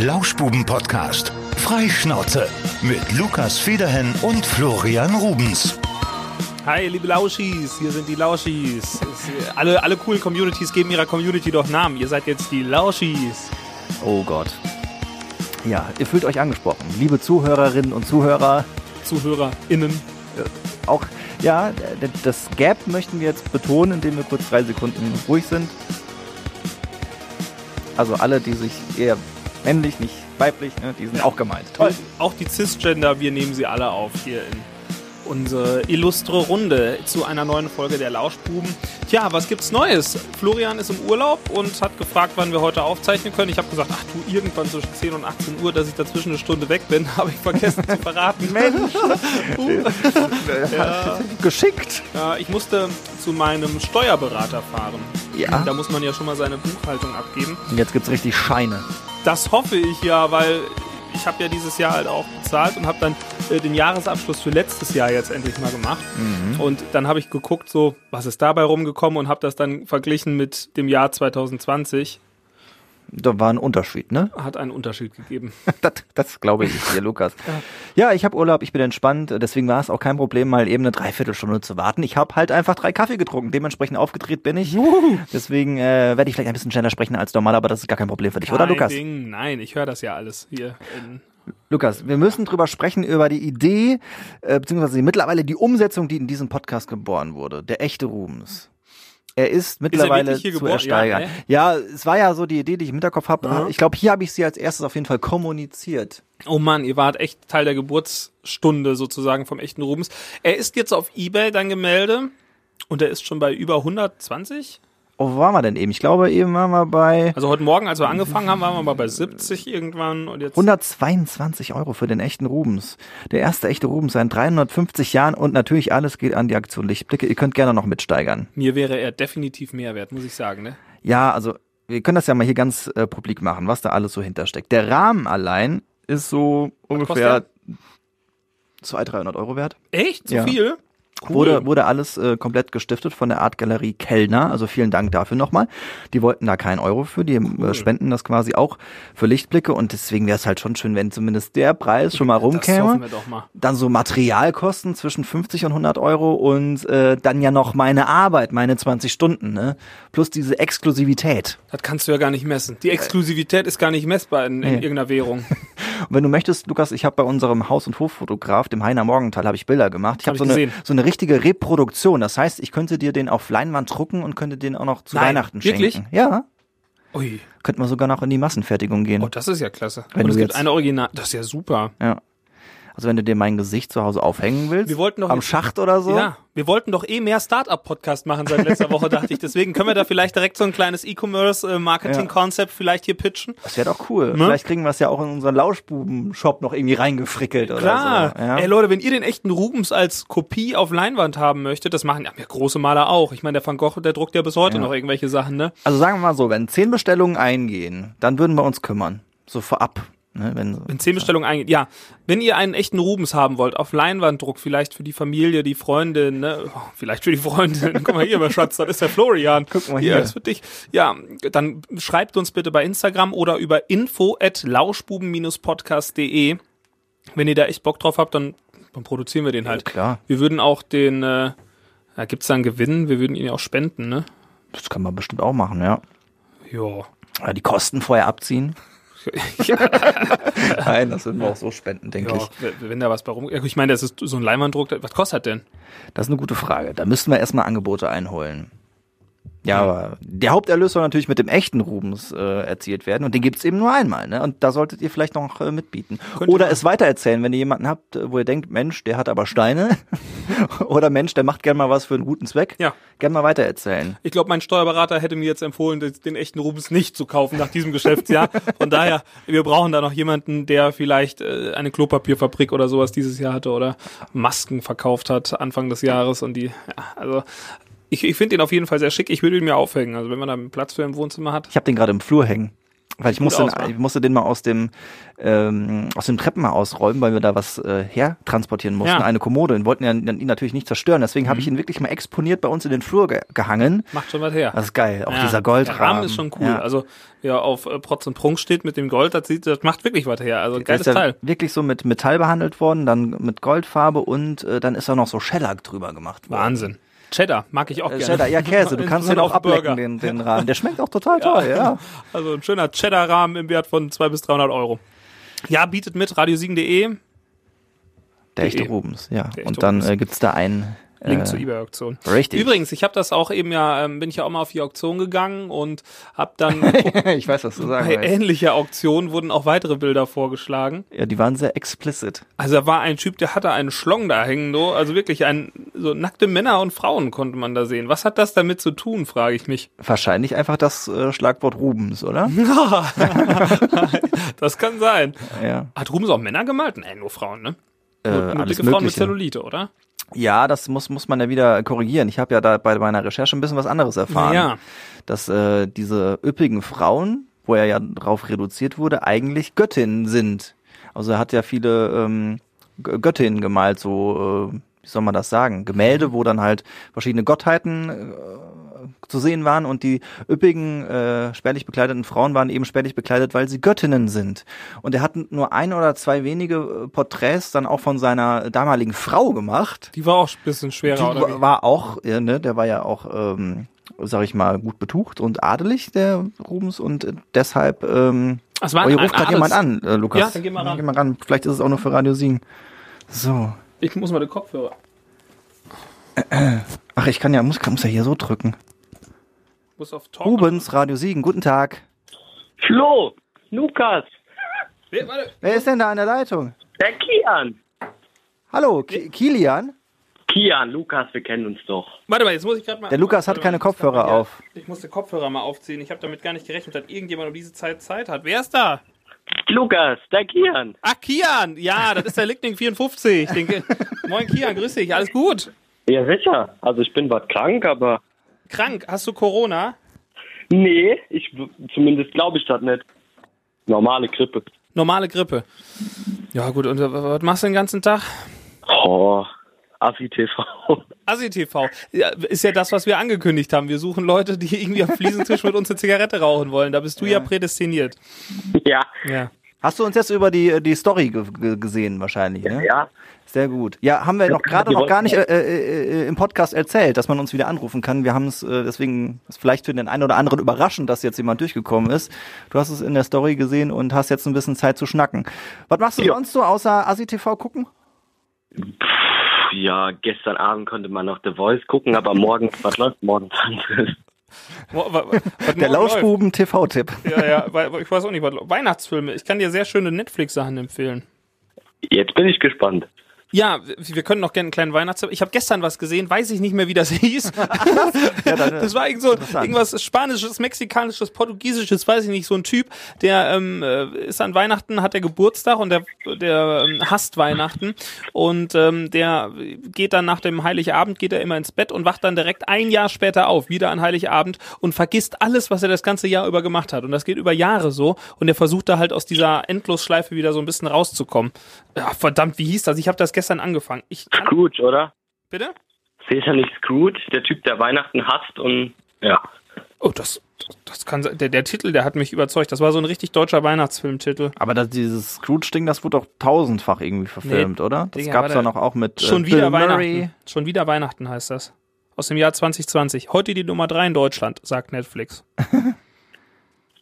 Lauschbuben-Podcast. Freischnauze mit Lukas Federhen und Florian Rubens. Hi, liebe Lauschis, hier sind die Lauschis. Alle, alle coolen Communities geben ihrer Community doch Namen. Ihr seid jetzt die Lauschis. Oh Gott. Ja, ihr fühlt euch angesprochen. Liebe Zuhörerinnen und Zuhörer, ZuhörerInnen. auch, ja, das Gap möchten wir jetzt betonen, indem wir kurz drei Sekunden ruhig sind. Also alle, die sich eher männlich, nicht weiblich, ne, die sind auch gemeint. Toll. Auch die Cisgender, wir nehmen sie alle auf hier in unsere illustre Runde zu einer neuen Folge der Lauschbuben. Tja, was gibt's Neues? Florian ist im Urlaub und hat gefragt, wann wir heute aufzeichnen können. Ich habe gesagt, ach du, irgendwann zwischen 10 und 18 Uhr, dass ich dazwischen eine Stunde weg bin, habe ich vergessen zu verraten. Mensch, Ja. geschickt. Ja, ich musste zu meinem Steuerberater fahren. Ja. Da muss man ja schon mal seine Buchhaltung abgeben. Und jetzt gibt's richtig Scheine. Das hoffe ich ja, weil ich habe ja dieses Jahr halt auch bezahlt und habe dann äh, den Jahresabschluss für letztes Jahr jetzt endlich mal gemacht. Und dann habe ich geguckt, so was ist dabei rumgekommen und habe das dann verglichen mit dem Jahr 2020. Da war ein Unterschied, ne? Hat einen Unterschied gegeben. Das, das glaube ich dir, Lukas. Ja, ich habe Urlaub, ich bin entspannt, deswegen war es auch kein Problem, mal eben eine Dreiviertelstunde zu warten. Ich habe halt einfach drei Kaffee getrunken, dementsprechend aufgedreht bin ich. Deswegen äh, werde ich vielleicht ein bisschen schneller sprechen als normal, aber das ist gar kein Problem für dich, oder Kein Lukas? Ding. Nein, ich höre das ja alles hier. In Lukas, wir müssen drüber sprechen, über die Idee, äh, beziehungsweise mittlerweile die Umsetzung, die in diesem Podcast geboren wurde. Der echte Rubens. Er ist mittlerweile wirklich hier zu geboren? ersteigern. Ja, Ja, ne? es war ja so die Idee, die ich im Hinterkopf habe. Ja. Ich glaube, hier habe ich sie als erstes auf jeden Fall kommuniziert. Oh Mann, ihr wart echt Teil der Geburtsstunde sozusagen vom echten Rubens. Er ist jetzt auf Ebay dann gemeldet und er ist schon bei über 120. Oh, wo waren wir denn eben? Ich glaube, eben waren wir bei Also heute Morgen, als wir angefangen haben, waren wir mal bei 70 irgendwann und jetzt 122 Euro für den echten Rubens. Der erste echte Rubens seit 350 Jahren und natürlich alles geht an die Aktion Lichtblicke. Ihr könnt gerne noch mitsteigern. mir wäre er definitiv mehr wert, muss ich sagen, ne? Ja, also wir können das ja mal hier ganz äh, publik machen, was da alles so hintersteckt. Der Rahmen allein ist so ungefähr 200, 300 Euro wert. Echt? So Ja. viel? Cool. Wurde, wurde alles äh, komplett gestiftet von der Artgalerie Kellner. Also vielen Dank dafür nochmal. Die wollten da keinen Euro für. Die äh, spenden das quasi auch für Lichtblicke. Und deswegen wäre es halt schon schön, wenn zumindest der Preis schon mal das rumkäme. wir doch mal. Dann so Materialkosten zwischen 50 und 100 Euro und äh, dann ja noch meine Arbeit, meine 20 Stunden, ne? Plus diese Exklusivität. Das kannst du ja gar nicht messen. Die Exklusivität ist gar nicht messbar in, in Nee. irgendeiner Währung. Und wenn du möchtest, Lukas, ich habe bei unserem Haus- und Hoffotograf, dem Heiner Morgenthal, habe ich Bilder gemacht. Ich Hab habe so, ich eine, so eine richtige Reproduktion. Das heißt, ich könnte dir den auf Leinwand drucken und könnte den auch noch zu Nein, Weihnachten wirklich? schenken. Ja, Ui, könnte man sogar noch in die Massenfertigung gehen. oh, das ist ja klasse. Wenn und es gibt jetzt- eine Original, das ist ja super. Ja. Also wenn du dir mein Gesicht zu Hause aufhängen willst, Wir wollten doch am Schacht oder so. Ja, wir wollten doch eh mehr Startup-Podcast machen seit letzter Woche, dachte ich. Deswegen können wir da vielleicht direkt so ein kleines E-Commerce-Marketing-Konzept vielleicht hier pitchen. Das wäre doch cool. Ne? Vielleicht kriegen wir es ja auch in unseren Lauschbuben-Shop noch irgendwie reingefrickelt Klar. oder so. Ja. Ey Leute, wenn ihr den echten Rubens als Kopie auf Leinwand haben möchtet, das machen ja große Maler auch. Ich meine, der Van Gogh, der druckt ja bis heute Ja. noch irgendwelche Sachen, ne? Also sagen wir mal so, wenn zehn Bestellungen eingehen, dann würden wir uns kümmern. So vorab. Ne, wenn, Wenn zehn Bestellungen eingehen. Ja, wenn ihr einen echten Rubens haben wollt, auf Leinwanddruck, vielleicht für die Familie, die Freundin, ne? Oh, vielleicht für die Freundin. Guck mal hier, mein Schatz, das ist der Florian. Guck mal hier. Das ist für dich. Ja, dann schreibt uns bitte bei Instagram oder über info at lauschbuben-podcast.de. Wenn ihr da echt Bock drauf habt, dann, dann produzieren wir den halt. klar. Wir würden auch den, äh, da gibt's da einen Gewinn, wir würden ihn ja auch spenden, ne? Das kann man bestimmt auch machen, ja. Ja. Die Kosten vorher abziehen. Nein, das würden wir auch so spenden, denke Ja, ich. wenn- da was bei rum. Ich meine, das ist so ein Leinwanddruck, was kostet das denn? Das ist eine gute Frage. Da müssten wir erstmal Angebote einholen. Ja, aber der Haupterlös soll natürlich mit dem echten Rubens äh, erzielt werden und den gibt's eben nur einmal. Ne? Und da solltet ihr vielleicht noch äh, mitbieten. Könnte Oder es weitererzählen, wenn ihr jemanden habt, äh, wo ihr denkt, Mensch, der hat aber Steine. Oder Mensch, der macht gern mal was für einen guten Zweck. Ja. Gern mal weitererzählen. Ich glaube, mein Steuerberater hätte mir jetzt empfohlen, den, den echten Rubens nicht zu kaufen nach diesem Geschäftsjahr. Von daher, wir brauchen da noch jemanden, der vielleicht äh, eine Klopapierfabrik oder sowas dieses Jahr hatte oder Masken verkauft hat Anfang des Jahres und die, ja, also ich, ich finde ihn auf jeden Fall sehr schick. Ich würde ihn mir aufhängen. Also wenn man da einen Platz für im Wohnzimmer hat. Ich habe den gerade im Flur hängen. Weil ich musste, aus, ich musste den mal aus dem ähm, aus dem Treppenhaus ausräumen, weil wir da was äh, hertransportieren mussten, Ja. eine Kommode und wollten ja ihn natürlich nicht zerstören. Deswegen Mhm. habe ich ihn wirklich mal exponiert bei uns in den Flur ge gehangen. Macht schon was her. Das ist geil. Auch Ja, dieser Der Goldrahmen. Rahmen ist schon cool. Ja. Also, wer auf äh, Protz und Prunk steht mit dem Gold, das, sieht, das macht wirklich was her. Also, Der geiles ist ja Teil. wirklich so mit Metall behandelt worden, dann mit Goldfarbe und äh, dann ist auch noch so Shellac drüber gemacht worden. Wahnsinn. Cheddar mag ich auch Äh, gerne. Cheddar, ja Käse, du kannst den auch Burger. ablecken, den, den Rahmen. Der schmeckt auch total toll, ja. Also ein schöner Cheddar-Rahmen im Wert von 200 bis 300 Euro. Ja, bietet mit radiosiegen.de. Der echte Rubens, ja. Der echte Und dann äh, gibt's da einen Link äh, zur eBay-Auktion. Richtig. Übrigens, ich habe das auch eben ja, ähm, bin ich ja auch mal auf die Auktion gegangen und habe dann ich weiß, was du sagen bei ähnlicher Auktion wurden auch weitere Bilder vorgeschlagen. Ja, die waren sehr explicit. Also da war ein Typ, der hatte einen Schlong da hängen, so, also wirklich ein, so nackte Männer und Frauen konnte man da sehen. Was hat das damit zu tun, frage ich mich. Wahrscheinlich einfach das äh, Schlagwort Rubens, oder? Das kann sein. ja. Hat Rubens auch Männer gemalt? Nee, nur Frauen, ne? Äh, Nur, nur alles dicke Frauen mit Mögliche. Zellulite, oder? Ja, das muss, muss man ja wieder korrigieren. Ich habe ja da bei meiner Recherche ein bisschen was anderes erfahren. Ja. Dass äh, diese üppigen Frauen, wo er ja drauf reduziert wurde, eigentlich Göttinnen sind. Also er hat ja viele ähm, Gö- Göttinnen gemalt, so, äh, wie soll man das sagen? Gemälde, wo dann halt verschiedene Gottheiten äh, zu sehen waren und die üppigen, äh, spärlich bekleideten Frauen waren eben spärlich bekleidet, weil sie Göttinnen sind. Und er hat nur ein oder zwei wenige äh, Porträts dann auch von seiner damaligen Frau gemacht. Die war auch ein bisschen schwerer, Die oder war auch, ja, ne, der war ja auch, ähm, sag ich mal, gut betucht und adelig, der Rubens, und deshalb, ähm, Das war oh, hier ein ruft gerade jemand an, äh, Lukas. Ja, dann geh mal ran. Geh mal ran. Vielleicht ist es auch nur für Radio Siegen. So. Ich muss mal den Kopfhörer. Ach, ich kann ja, muss, muss ja hier so drücken. Muss auf Talk. Rubens, Radio Siegen, guten Tag. Flo, Lukas, Wer- Warte. Wer ist denn da an der Leitung? der Kian. Hallo, Ki Kilian? Kian, Lukas, wir kennen uns doch. Warte mal, jetzt muss ich gerade mal. Der Lukas hat mal, keine ich Kopfhörer mal hier- auf. Ich muss den Kopfhörer mal aufziehen. Ich habe damit gar nicht gerechnet, dass irgendjemand um diese Zeit Zeit hat. Wer ist da? Lukas, der Kian. Ach, Kian. Ja, das ist der Lickling 54. Den, Moin, Kian, grüß dich. Alles gut? Ja, sicher. Also ich bin was krank, aber Krank? Hast du Corona? nee, ich zumindest glaube ich das nicht. Normale Grippe. Normale Grippe. Ja, gut. Und äh, was machst du den ganzen Tag? Oh, Assi TV. Assi TV. Ja, ist ja das, was wir angekündigt haben. Wir suchen Leute, die irgendwie am Fliesentisch mit uns eine Zigarette rauchen wollen. Da bist du ja, prädestiniert. ja, Ja. Hast du uns jetzt über die, die Story ge ge gesehen wahrscheinlich, ne? ja. Sehr gut. Ja, haben wir noch gerade noch gar nicht äh, äh, äh, im Podcast erzählt, dass man uns wieder anrufen kann. Wir haben es äh, deswegen ist vielleicht für den einen oder anderen überraschend, dass jetzt jemand durchgekommen ist. Du hast es in der Story gesehen und hast jetzt ein bisschen Zeit zu schnacken. Was machst du Ja. sonst so außer Asi TV gucken? Ja, gestern Abend konnte man noch The Voice gucken, aber morgen, was läuft morgen? Der morgen läuft. Lauschbuben TV-Tipp. Ja, ja, ich weiß auch nicht, was, Weihnachtsfilme. Ich kann dir sehr schöne Netflix-Sachen empfehlen. Jetzt bin ich gespannt. Ja, wir können noch gerne einen kleinen Weihnachtsfilm. Ich habe gestern was gesehen, weiß ich nicht mehr, wie das hieß. das war irgend so, irgendwas Spanisches, Mexikanisches, Portugiesisches, weiß ich nicht. So ein Typ, der ähm, äh, ist an Weihnachten, hat der Geburtstag und der, der ähm, hasst Weihnachten. Und ähm, der geht dann nach dem Heiligabend, geht er immer ins Bett und wacht dann direkt ein Jahr später auf, wieder an Heiligabend und vergisst alles, was er das ganze Jahr über gemacht hat. Und das geht über Jahre so. Und er versucht da halt aus dieser Endlosschleife wieder so ein bisschen rauszukommen. Ja, verdammt, wie hieß das? Ich habe das gestern angefangen. Ich Scrooge, oder? bitte? Ja nicht Scrooge, der Typ, der Weihnachten hasst und ja. Oh, das, das kann sein. Der, der Titel, der hat mich überzeugt. Das war so ein richtig deutscher Weihnachtsfilmtitel. Aber das, dieses Scrooge-Ding, das wurde doch tausendfach irgendwie verfilmt, Nee, oder? Das gab's warte. doch noch auch mit äh, Schon Bill wieder Murray. Weihnachten. Schon wieder Weihnachten heißt das. Aus dem Jahr 2020. Heute die Nummer 3 in Deutschland, sagt Netflix.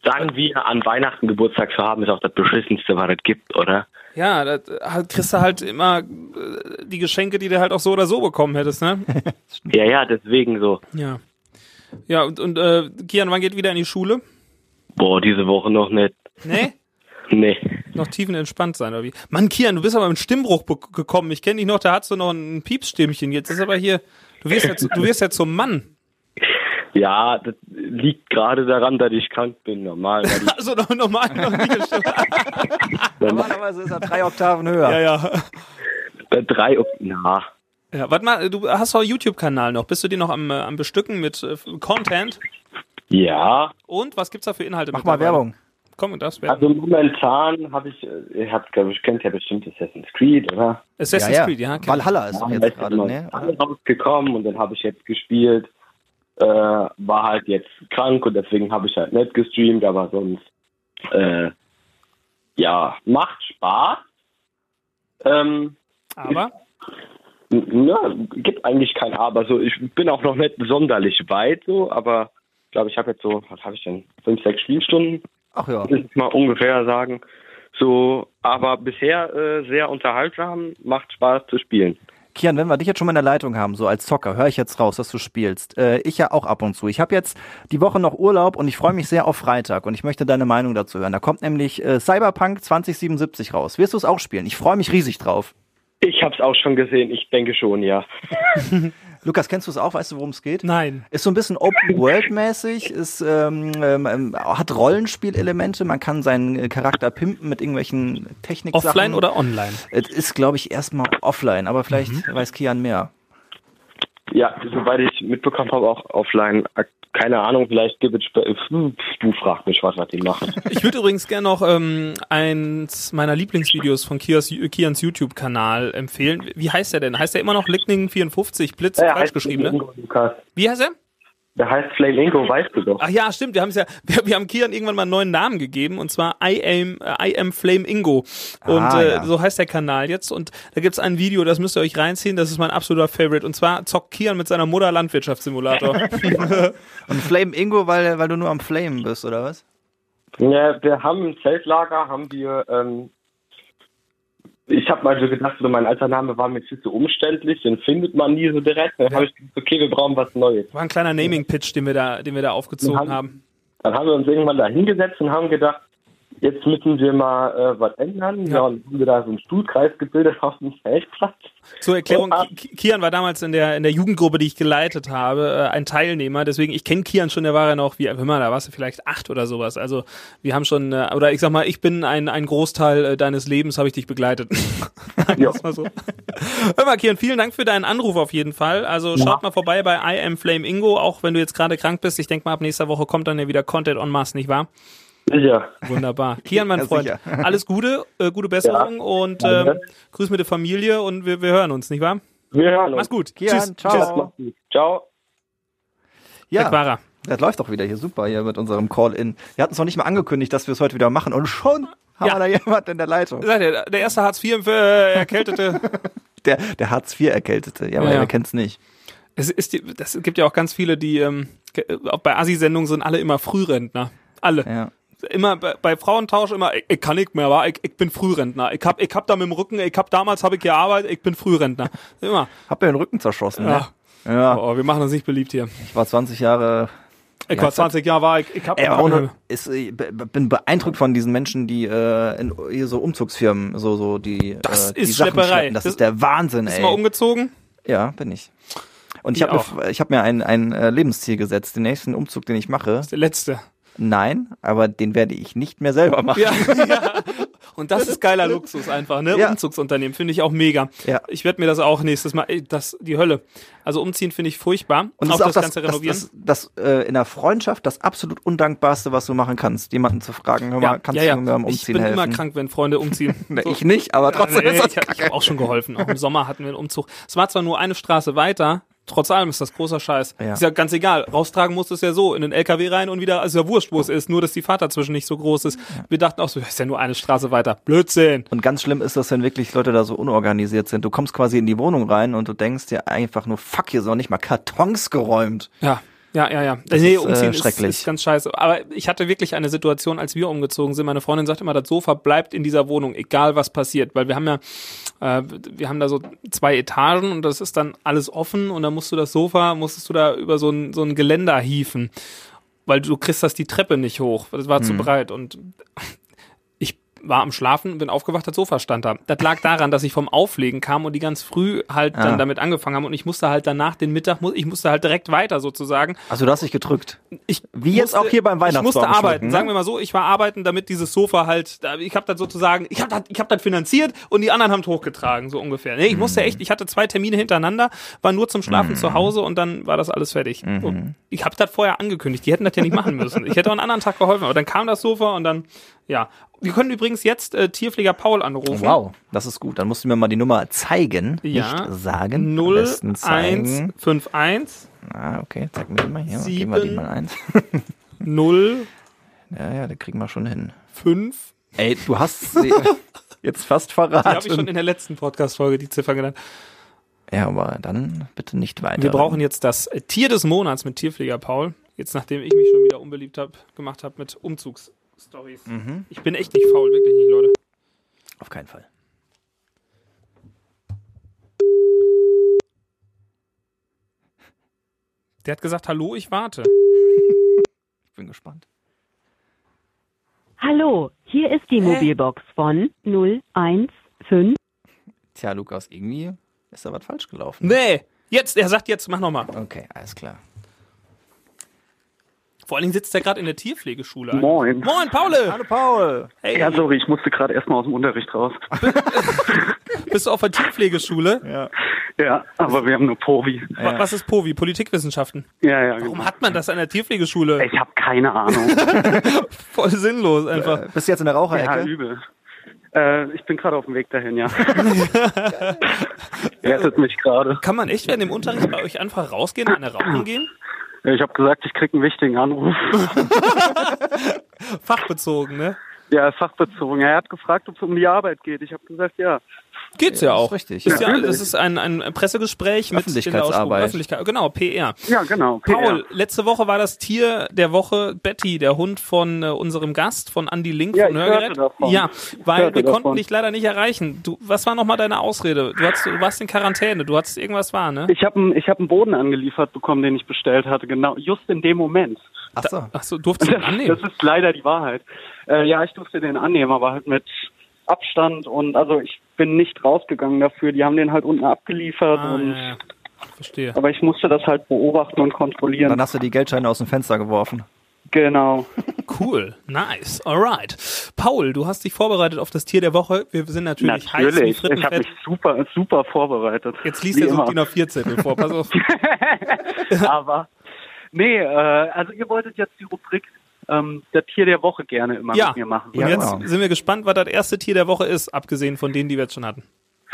Sagen wir, an Weihnachten Geburtstag zu haben, ist auch das beschissenste, was es gibt, oder? Ja, da halt kriegst du halt immer äh, die Geschenke, die du halt auch so oder so bekommen hättest, ne? Ja, ja, deswegen so. Ja. Ja, und, und äh, Kian, wann geht wieder in die Schule? Boah, diese Woche noch nicht. Nee? Nee. noch tiefenentspannt sein, oder wie? Mann, Kian, du bist aber mit Stimmbruch gekommen. Ich kenne dich noch, da hattest du noch ein Piepsstimmchen. Jetzt ist aber hier, du wirst jetzt, du wirst jetzt zum Mann. Ja, das liegt gerade daran, dass ich krank bin. Normal. Also noch, normal noch nie gestimmt. Normalerweise ist er drei Oktaven höher. Ja, ja. bei drei, Op- na, Ja, warte mal, du hast doch einen YouTube-Kanal noch. Bist du den noch am, äh, am Bestücken mit äh, Content? ja, Und was gibt's da für Inhalte? Mach mal? Werbung. komm, das wäre. Also momentan habe ich, äh, ihr habt, glaube ich, kennt ja bestimmt Assassin's Creed, oder? Assassin's ja, ja. Creed, ja. Valhalla ist Ja, jetzt gerade, ne? alles rausgekommen und dann habe ich jetzt gespielt. Äh, war halt jetzt krank und deswegen habe ich halt nicht gestreamt, aber sonst, äh, ja, macht Spaß. Ähm, Aber, ja, gibt eigentlich kein Aber. So, ich bin auch noch nicht sonderlich weit, so, aber ich glaube, ich habe jetzt so, was habe ich denn, fünf, sechs Spielstunden, Ach ja. will ich mal ungefähr sagen. So, aber bisher äh, sehr unterhaltsam, macht Spaß zu spielen. Kian, wenn wir dich jetzt schon mal in der Leitung haben, so als Zocker, höre ich jetzt raus, dass du spielst. Äh, ich ja auch ab und zu. Ich habe jetzt die Woche noch Urlaub und ich freue mich sehr auf Freitag und ich möchte deine Meinung dazu hören. Da kommt nämlich äh, Cyberpunk 2077 raus. Wirst du es auch spielen? Ich freue mich riesig drauf. Ich habe es auch schon gesehen, ich denke schon, ja. Lukas, kennst du es auch? Weißt du, worum es geht? nein. Ist so ein bisschen Open World mäßig, ist ähm, ähm, hat Rollenspielelemente. Man kann seinen äh, Charakter pimpen mit irgendwelchen Techniksachen. Offline oder online? Es ist, glaube ich, erstmal offline, aber vielleicht Mhm. weiß Kian mehr. Ja, soweit ich mitbekommen habe, auch offline. Ak- Keine Ahnung, vielleicht gibt es. sp- Hm, Du fragst mich, was, die machen. Ich würde übrigens gerne noch ähm, eins meiner Lieblingsvideos von Kias, Kians YouTube-Kanal empfehlen. Wie heißt der denn? Heißt der immer noch Lightning54 Blitz? Der falsch geschrieben, ne? Wie heißt er? Der heißt Flame Ingo, weißt du doch. Ach ja, stimmt. Wir haben es ja, wir, wir haben Kian irgendwann mal einen neuen Namen gegeben und zwar I am, äh, I am Flame Ingo und Ah, äh, ja. so heißt der Kanal jetzt und da gibt's ein Video, das müsst ihr euch reinziehen. Das ist mein absoluter Favorite und zwar zockt Kian mit seiner Mutter Landwirtschaftssimulator. Und Flame Ingo, weil, weil du nur am Flamen bist, oder was? Ja, wir haben im Zeltlager, haben wir, ähm, ich habe mal so gedacht, so mein alter Name war mir viel zu umständlich, den findet man nie so direkt. Dann habe ich gesagt, okay, wir brauchen was Neues. War ein kleiner Naming-Pitch, den wir da, den wir da aufgezogen Wir haben- haben. Dann haben wir uns irgendwann da hingesetzt und haben gedacht, jetzt müssen wir mal äh, was ändern. Ja. Ja. und haben wir da so einen Stuhlkreis gebildet auf dem Feldplatz. Zur Erklärung. Ki- Kian war damals in der, in der Jugendgruppe, die ich geleitet habe, äh, ein Teilnehmer. Deswegen, ich kenne Kian schon, der war ja noch, wie, immer, da warst du vielleicht acht oder sowas. Also, wir haben schon, äh, oder ich sag mal, ich bin ein, ein Großteil äh, deines Lebens, habe ich dich begleitet. Ja. mal so. Hör mal, Kian, vielen Dank für deinen Anruf auf jeden Fall. Also, schaut mal vorbei bei I Am Flame Ingo, auch wenn du jetzt gerade krank bist. Ich denke mal, ab nächster Woche kommt dann ja wieder Content on Mass, nicht wahr? Sicher. Wunderbar. Kian, mein Ja, Freund, sicher. alles Gute, äh, gute Besserung und Danke. ähm, grüß mit der Familie und wir, wir hören uns, nicht wahr? Wir hören uns. Mach's gut. Kian, Tschüss. ciao. Tschüss. Ciao. Ja, er. das läuft doch wieder hier super hier mit unserem Call-In. Wir hatten es noch nicht mal angekündigt, dass wir es heute wieder machen und schon haben Ja. wir da jemand in der Leitung. Seid ihr, der erste Hartz IV äh, Erkältete. Der, der Hartz-IV-Erkältete. Ja, aber Ja, ja. wer kennt's nicht? es ist die, das gibt ja auch ganz viele, die ähm, ge- auch bei Assi-Sendungen sind alle immer Frührentner. Alle. Ja. Immer bei, bei Frauentausch immer, ich, ich kann nicht mehr, wa? Ich, ich bin Frührentner. Ich hab, ich hab da mit dem Rücken, ich hab damals habe ich gearbeitet, ich bin Frührentner. Immer. Hab mir den Rücken zerschossen. Ja. Ne? Ja, Oh, wir machen uns nicht beliebt hier. ich war 20 Jahre. Ich war es hat- 20 Jahre war ich, ich hab Ey, ohne, ist, ich be- bin beeindruckt von diesen Menschen, die äh, in hier so Umzugsfirmen so so die Das äh, die ist Sachen Schlepperei. schleppen. Das, Das- ist der Wahnsinn, Bist ey. du mal umgezogen? Ja, bin ich. Und ich Ich habe mir, ich hab mir ein, ein äh, Lebensziel gesetzt. Den nächsten Umzug, den ich mache, Das ist der letzte. Nein, aber den werde ich nicht mehr selber machen. Ja, ja. Und das ist geiler Luxus einfach, ne? Ja. Umzugsunternehmen finde ich auch mega. Ja. Ich werde mir das auch nächstes Mal, ey, das, die Hölle. Also umziehen finde ich furchtbar. Und auch das ist auch das, das, ganze das, Renovieren. das, das äh, in der Freundschaft das absolut undankbarste, was du machen kannst, jemanden zu fragen, hör mal, kannst du mir beim ich Umziehen bin helfen? immer krank, wenn Freunde umziehen. Ne, So. Ich nicht, aber trotzdem Ja, nee, ist das ich habe hab auch schon geholfen. Auch im Sommer hatten wir einen Umzug. Es war zwar nur eine Straße weiter, trotz allem ist das großer Scheiß. Ja. Ist ja ganz egal. Raustragen musst du es ja so, in den LKW rein und wieder, also ja wurscht, wo es ist, nur dass die Fahrt dazwischen nicht so groß ist. Wir dachten auch so, ist ja nur eine Straße weiter. Blödsinn. Und ganz schlimm ist das, wenn wirklich Leute da so unorganisiert sind. Du kommst quasi in die Wohnung rein und du denkst dir einfach nur, fuck, hier sind noch nicht mal Kartons geräumt. Ja. Ja, ja, ja. Das nee, ist, äh, umziehen ist, schrecklich. ist ganz scheiße. Aber ich hatte wirklich eine Situation, als wir umgezogen sind. Meine Freundin sagt immer, das Sofa bleibt in dieser Wohnung, egal was passiert. Weil wir haben ja, äh, wir haben da so zwei Etagen und das ist dann alles offen und dann musst du das Sofa, musstest du da über so ein, so ein Geländer hieven. Weil du kriegst das die Treppe nicht hoch. Das war zu Mhm. breit und war am Schlafen, bin aufgewacht, das Sofa stand da. Das lag daran, dass ich vom Auflegen kam und die ganz früh halt Ah. dann damit angefangen haben und ich musste halt danach den Mittag, ich musste halt direkt weiter sozusagen. Also du hast dich gedrückt. Ich Wie jetzt auch hier beim Ich musste Weihnachtsbaum arbeiten, ne? sagen wir mal so, ich war arbeiten, damit dieses Sofa halt, ich habe das sozusagen, ich habe das, ich habe das finanziert und die anderen haben es hochgetragen, so ungefähr. Nee, ich musste Mhm. echt, ich hatte zwei Termine hintereinander, war nur zum Schlafen zu Hause und dann war das alles fertig. Mhm. Ich habe das vorher angekündigt, die hätten das ja nicht machen müssen. Ich hätte auch einen anderen Tag geholfen, aber dann kam das Sofa und dann, ja. Wir können übrigens jetzt äh, Tierpfleger Paul anrufen. Wow, das ist gut. Dann musst du mir mal die Nummer zeigen, Ja. nicht sagen. Am besten zeigen. 0151 Ah, okay, zeig mir die mal hier. Geben wir die mal eins. 05 Ja, ja, das kriegen wir schon hin. Die Ey, du hast sie jetzt fast verraten. habe ich schon in der letzten Podcast-Folge die Ziffer genannt. ja, aber dann bitte nicht weiter. Wir brauchen jetzt das äh, Tier des Monats mit Tierpfleger Paul. Jetzt nachdem ich mich schon wieder unbeliebt hab, gemacht habe mit Umzugsstories. Mhm. Ich bin echt nicht faul, wirklich nicht, Leute. Auf keinen Fall. Der hat gesagt, hallo, ich warte. Ich bin gespannt. Hallo, hier ist die Mobilbox von 015. Tja, Lukas, irgendwie ist da was falsch gelaufen. Nee, jetzt, er sagt jetzt, mach nochmal. Okay, alles klar. Vor allen Dingen sitzt er gerade in der Tierpflegeschule. Moin. Moin, Paul! Hallo Paul. Hey, Ja, sorry, ich musste gerade erstmal aus dem Unterricht raus. bist du auf der Tierpflegeschule? Ja. Ja, aber wir haben nur Povi. Wa- Was ist POVI? Politikwissenschaften. Ja, ja, Warum genau. hat man das an der Tierpflegeschule? Ich habe keine Ahnung. Voll sinnlos einfach. Äh, bist du jetzt in der ja, Raucherecke? übel. Äh, ich bin gerade auf dem Weg dahin, ja. Rettet mich gerade. Kann man echt während dem Unterricht bei euch einfach rausgehen, eine rauchen gehen? Ich habe gesagt, ich krieg einen wichtigen Anruf. Fachbezogen, ne? Ja, fachbezogen. Er hat gefragt, ob es um die Arbeit geht. Ich habe gesagt, ja. Geht's ja ist auch. richtig, Ist ja, das ist ein, ein Pressegespräch mit Öffentlichkeitsarbeit. Öffentlichkeit. Genau, PR. Ja, genau. PR. Paul, letzte Woche war das Tier der Woche Betty, der Hund von äh, unserem Gast, von Andy Link Ja, von ich Hörgerät. hörte davon. Ja, weil hörte wir konnten davon. dich leider nicht erreichen. Du, was war nochmal deine Ausrede? Du, hast, du warst in Quarantäne, du hattest irgendwas war, ne? Ich habe einen ich hab einen Boden angeliefert bekommen, den ich bestellt hatte. Genau, just in dem Moment. Ach so. Achso, durftest du den Das annehmen? ist leider die Wahrheit. Äh, ja, ich durfte den annehmen, aber halt mit Abstand und also ich bin nicht rausgegangen dafür. Die haben den halt unten abgeliefert Ah, und ja, ja. Verstehe. aber ich musste das halt beobachten und kontrollieren. Dann hast du die Geldscheine aus dem Fenster geworfen. genau. Cool, nice, alright. Paul, du hast dich vorbereitet auf das Tier der Woche. Wir sind natürlich, heiß wie Natürlich. Ich habe mich super super vorbereitet. Jetzt liest er so. DIN A4-Zettel vor. Pass auf. aber nee, äh, also ihr wolltet jetzt die Rubrik ähm, der Tier der Woche gerne immer Ja, mit mir machen. und Ja, jetzt genau. sind wir gespannt, was das erste Tier der Woche ist, abgesehen von denen, die wir jetzt schon hatten.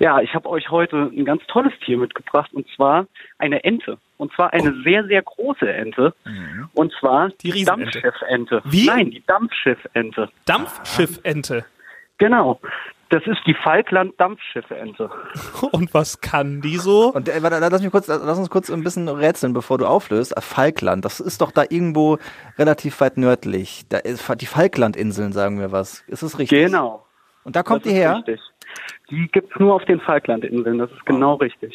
Ja, ich habe euch heute ein ganz tolles Tier mitgebracht und zwar eine Ente. Und zwar eine sehr, sehr große Ente. Und zwar Oh. Die die. Dampfschiffente. Wie? Nein, die Dampfschiffente. Dampfschiffente. Genau. Das ist die Falkland-Dampfschiffente. Und was kann die so? Und äh, warte, lass mich kurz, lass uns kurz ein bisschen rätseln, bevor du auflöst. Äh, Falkland, das ist doch da irgendwo relativ weit nördlich. Da ist die Falklandinseln, sagen wir was. Ist es richtig? Genau. Und da kommt das die her? Richtig. Die gibt's nur auf den Falklandinseln. Das ist genau richtig.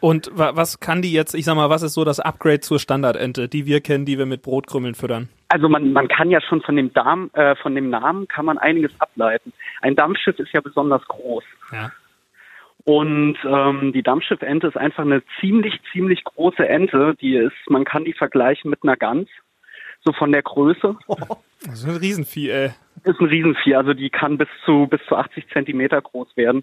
Und wa was kann die jetzt, ich sag mal, was ist so das Upgrade zur Standardente, die wir kennen, die wir mit Brotkrümmeln füttern? Also man, man kann ja schon von dem, Darm, äh, von dem Namen kann man einiges ableiten. Ein Dampfschiff ist ja besonders groß. Ja. Und ähm, die Dampfschiffente ist einfach eine ziemlich, ziemlich große Ente. Die ist, man kann die vergleichen mit einer Gans, so von der Größe. Das ist ein Riesenvieh, ey. Ist ein Riesenvieh, also die kann bis zu bis zu 80 Zentimeter groß werden.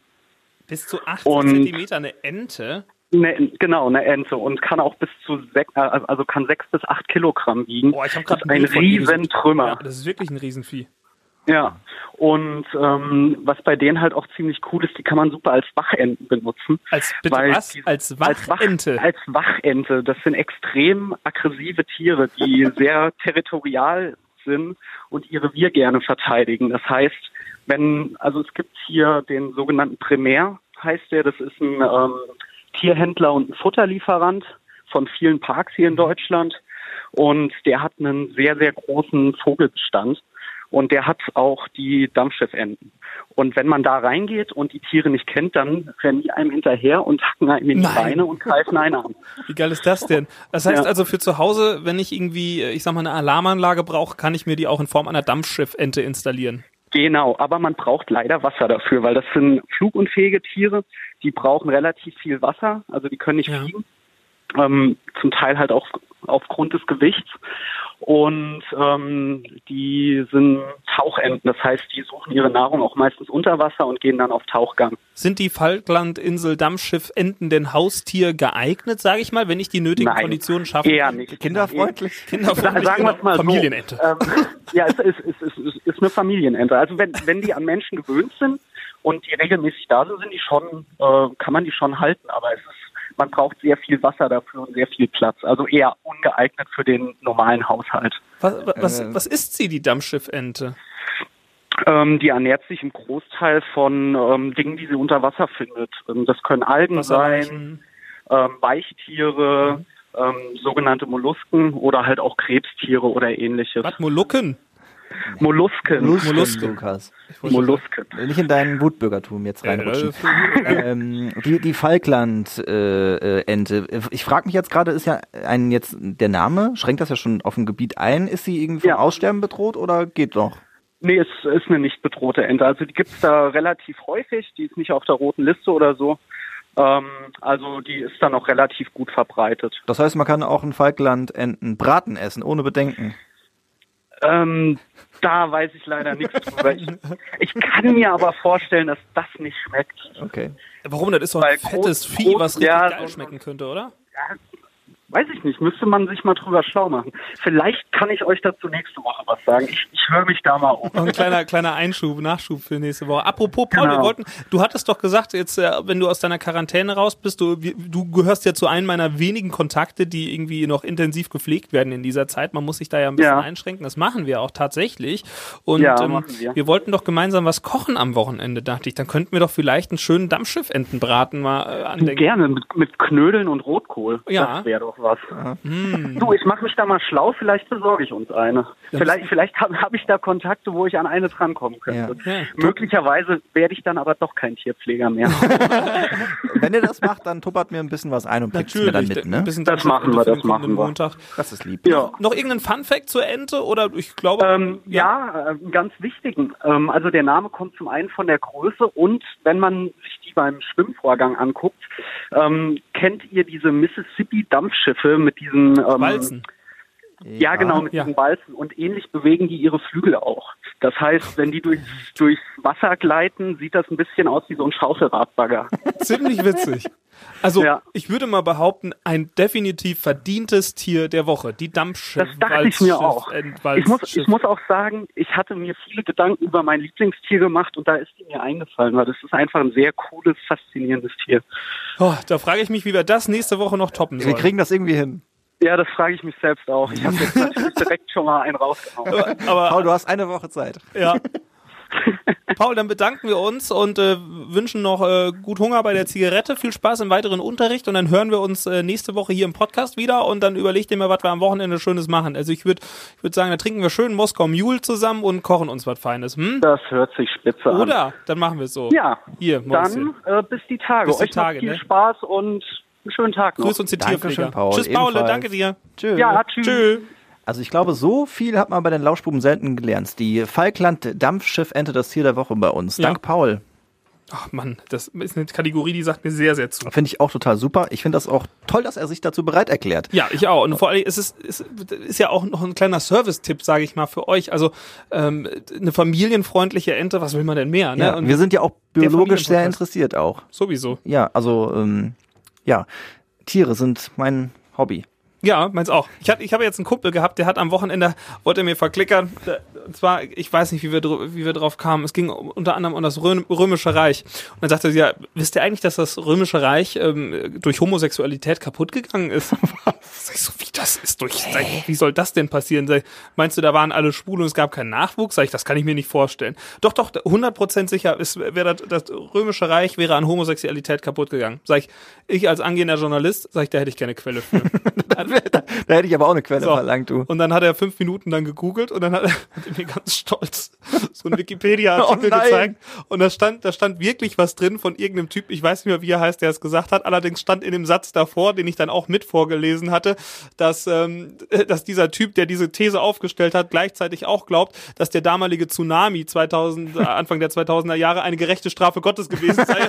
Bis zu 80 Und- Zentimeter eine Ente. Ne, genau, eine Ente und kann auch bis zu sechs, äh, also kann sechs bis acht Kilogramm wiegen. Boah, ich habe gerade Das ist ein riesen Ja, das ist wirklich ein Riesenvieh. Ja. Und ähm, was bei denen halt auch ziemlich cool ist, die kann man super als Wachenten benutzen. Als bitte was? die- Als Als, Wach, Wachente. als Wachente. Das sind extrem aggressive Tiere, die sehr territorial sind und ihr Revier gerne verteidigen. Das heißt, wenn, also es gibt hier den sogenannten Primär, heißt der, das ist ein ähm, Tierhändler und ein Futterlieferant von vielen Parks hier in Deutschland. Und der hat einen sehr, sehr großen Vogelbestand. Und der hat auch die Dampfschiffenten. Und wenn man da reingeht und die Tiere nicht kennt, dann rennen die einem hinterher und hacken einem in die Nein. Beine und greifen einen an. Wie geil ist das denn? Das heißt Ja. also für zu Hause, wenn ich irgendwie, äh, ich sag mal, eine Alarmanlage brauche, kann ich mir die auch in Form einer Dampfschiffente installieren. Genau, aber man braucht leider Wasser dafür, weil das sind flugunfähige Tiere, die brauchen relativ viel Wasser, also die können nicht Ja. fliegen, ähm, zum Teil halt auch aufgrund des Gewichts. Und ähm, die sind Tauchenten, das heißt, die suchen ihre Nahrung auch meistens unter Wasser und gehen dann auf Tauchgang. Sind die Falklandinsel Dampfschiff-Enten denn Haustier geeignet, sage ich mal, wenn ich die nötigen Nein, Konditionen schaffe? Eher nicht. Kinderfreundlich? Kinderfreundlich, Sagen wir es mal Familienente. so. Ähm, ja, es ist, es, ist, es ist eine Familienente. Also wenn, wenn die an Menschen gewöhnt sind und die regelmäßig da sind, sind die schon, äh, kann man die schon halten. Aber es ist, man braucht sehr viel Wasser dafür und sehr viel Platz. Also eher ungeeignet für den normalen Haushalt. Was, was, Äh. was ist sie, die Dampfschiffente? Ähm, die ernährt sich im Großteil von ähm, Dingen, die sie unter Wasser findet. Ähm, das können Algen sein, ähm, Weichtiere, ähm, sogenannte Mollusken oder halt auch Krebstiere oder ähnliches. Was, Molukken? Mollusken. Mollusken. Lukas. Mollusken. Nicht in deinen Wutbürgertum jetzt reinrutschen. ähm, die die Falkland-Ente. Äh, ich frage mich jetzt gerade, ist ja ein jetzt der Name, schränkt das ja schon auf ein Gebiet ein? Ist sie irgendwie vom Ja. Aussterben bedroht oder geht doch? Nee, es ist eine nicht bedrohte Ente. Also die gibt's da relativ häufig. Die ist nicht auf der roten Liste oder so. Ähm, also die ist da noch relativ gut verbreitet. Das heißt, man kann auch einen Falkland-Enten Braten essen, ohne Bedenken. Ähm, da weiß ich leider nichts drüber. Ich, ich kann mir aber vorstellen, dass das nicht schmeckt. Okay. Warum? Das ist doch ein Weil fettes groß- Vieh, was richtig ja, geil so- schmecken könnte, oder? Weiß ich nicht, müsste man sich mal drüber schlau machen. Vielleicht kann ich euch dazu nächste Woche was sagen. Ich, ich höre mich da mal um. Ein kleiner, kleiner Einschub, Nachschub für nächste Woche. Apropos, Paul, Genau. wir wollten, du hattest doch gesagt, jetzt, äh, wenn du aus deiner Quarantäne raus bist, du, du gehörst ja zu einem meiner wenigen Kontakte, die irgendwie noch intensiv gepflegt werden in dieser Zeit. Man muss sich da ja ein bisschen Ja. einschränken. Das machen wir auch tatsächlich. Und Ja, ähm, wir. wir wollten doch gemeinsam was kochen am Wochenende, dachte ich. Dann könnten wir doch vielleicht einen schönen Dampfschiffentenbraten mal äh, andenken. Gerne, mit, mit Knödeln und Rotkohl. Ja. Das wäre doch was. Hm. Du, ich mache mich da mal schlau, vielleicht besorge ich uns eine. Vielleicht, vielleicht habe hab ich da Kontakte, wo ich an eine drankommen könnte. Ja. Ja. Möglicherweise werde ich dann aber doch kein Tierpfleger mehr. Wenn ihr das macht, dann tuppert mir ein bisschen was ein und bringt es mir dann mit, ein ne? bisschen Das machen wir, das machen wir. Montag. Das ist lieb. ja. Noch irgendeinen Funfact zur Ente oder ich glaube, Ähm, ja, äh, einen ganz wichtigen. Ähm, also der Name kommt zum einen von der Größe und wenn man sich die beim Schwimmvorgang anguckt, ähm, kennt ihr diese Mississippi-Dampfschiffe mit diesen ähm, Walzen. Ja, genau, mit Ja. diesen Balzen. Und ähnlich bewegen die ihre Flügel auch. Das heißt, wenn die durch, durchs Wasser gleiten, sieht das ein bisschen aus wie so ein Schaufelradbagger. Ziemlich witzig. Also, Ja. ich würde mal behaupten, ein definitiv verdientes Tier der Woche. Die Dampfschiff. Das dachte ich mir auch. Ent- Ich muss, ich muss auch sagen, ich hatte mir viele Gedanken über mein Lieblingstier gemacht und da ist die mir eingefallen, weil das ist einfach ein sehr cooles, faszinierendes Tier. oh, da frage ich mich, wie wir das nächste Woche noch toppen Wir sollen. kriegen das irgendwie hin. Ja, das frage ich mich selbst auch. Ich habe jetzt natürlich direkt schon mal einen rausgehauen. Aber, Paul, du hast eine Woche Zeit. ja. Paul, dann bedanken wir uns und äh, wünschen noch äh, gut Hunger bei der Zigarette, viel Spaß im weiteren Unterricht und dann hören wir uns äh, nächste Woche hier im Podcast wieder und dann überlegt ihr mal, was wir am Wochenende Schönes machen. Also ich würde ich würd sagen, da trinken wir schön Moskau Mule zusammen und kochen uns was Feines. Hm? Das hört sich spitze an. Oder? Dann machen wir es so. Ja, Hier, Mäuschen. dann äh, bis die Tage. Bis die Euch Tage, noch viel ne? Spaß und einen schönen Tag noch. Grüß uns Dankeschön, Tierpfleger. Paul. Tschüss, Paul, danke dir. Tschö. Ja, tschüss. Tschüss. Also ich glaube, so viel hat man bei den Lauschbuben selten gelernt. Die Falkland-Dampfschiff Ente das Tier der Woche bei uns. Ja. Dank Paul. Ach Mann, das ist eine Kategorie, die sagt mir sehr, sehr zu. Finde ich auch total super. Ich finde das auch toll, dass er sich dazu bereit erklärt. Ja, ich auch. Und vor allem ist es ist, ist ja auch noch ein kleiner Service-Tipp, sage ich mal, für euch. Also ähm, eine familienfreundliche Ente, was will man denn mehr? Ne? Ja, Und wir sind ja auch biologisch sehr interessiert auch. sowieso. Ja, also ähm, ja, Tiere sind mein Hobby. Ja, meins auch. Ich, hatte, ich habe jetzt einen Kumpel gehabt, der hat am Wochenende, wollte mir verklickern. Und zwar, ich weiß nicht, wie wir, wie wir drauf kamen. Es ging unter anderem um das Röm, Römische Reich. Und dann sagte er, ja, wisst ihr eigentlich, dass das Römische Reich ähm, durch Homosexualität kaputt gegangen ist? Sag ich so, wie das ist durch, sag ich, wie soll das denn passieren? Sag meinst du, da waren alle schwul und es gab keinen Nachwuchs? Sag ich, das kann ich mir nicht vorstellen. Doch, doch, 100% sicher, es wäre das, das Römische Reich wäre an Homosexualität kaputt gegangen. Sag ich, ich als angehender Journalist, sag ich, da hätte ich keine Quelle für. da, da hätte ich aber auch eine Quelle So. verlangt, du. Und dann hat er fünf Minuten dann gegoogelt und dann hat er, hat er mir ganz stolz so einen Wikipedia-Artikel Oh gezeigt. Und da stand, da stand wirklich was drin von irgendeinem Typ, ich weiß nicht mehr, wie er heißt, der es gesagt hat. Allerdings stand in dem Satz davor, den ich dann auch mit vorgelesen hatte, dass, ähm, dass dieser Typ, der diese These aufgestellt hat, gleichzeitig auch glaubt, dass der damalige Tsunami 2000, äh, Anfang der 2000er Jahre eine gerechte Strafe Gottes gewesen sei.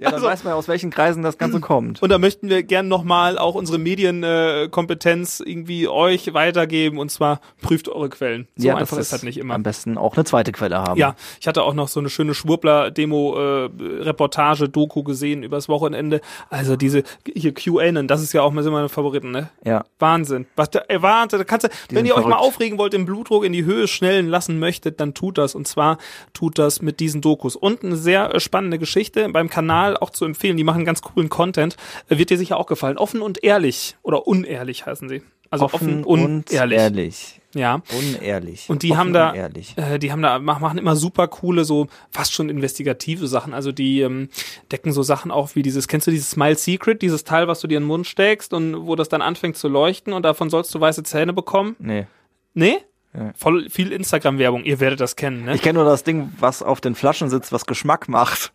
Ja, dann weiß man, aus welchen Kreisen das Ganze kommt. Und da möchten wir gern nochmal auch unsere Medienkompetenz äh, irgendwie euch weitergeben und zwar prüft eure Quellen. So ja, einfach ist das nicht immer. Am besten auch eine zweite Quelle haben. Ja, ich hatte auch noch so eine schöne Schwurbler-Demo-Reportage-Doku gesehen übers Wochenende. Also diese hier QAnon, das ist ja auch so meine Favoriten, ne? Ja. Wahnsinn. Was ey, Wahnsinn. Da kannst du, wenn ihr euch mal verrückt. aufregen wollt, den Blutdruck in die Höhe schnellen lassen möchtet, dann tut das. Und zwar tut das mit diesen Dokus. Und eine sehr äh, spannende Geschichte beim Kanal auch zu empfehlen. Die machen ganz coolen Content. Äh, Wird dir sicher auch gefallen. Offen und ehrlich. Oder unehrlich heißen sie. Also offen, und, ehrlich. ehrlich. Ja. Unehrlich. Und die Offen haben da, und äh, die haben da mach- machen immer super coole, so fast schon investigative Sachen. Also die ähm, decken so Sachen auf wie dieses. Kennst du dieses Smile Secret, dieses Teil, was du dir in den Mund steckst und wo das dann anfängt zu leuchten und davon sollst du weiße Zähne bekommen? Nee. Nee? Ja. Voll viel Instagram-Werbung. Ihr werdet das kennen, ne? Ich kenne nur das Ding, was auf den Flaschen sitzt, was Geschmack macht.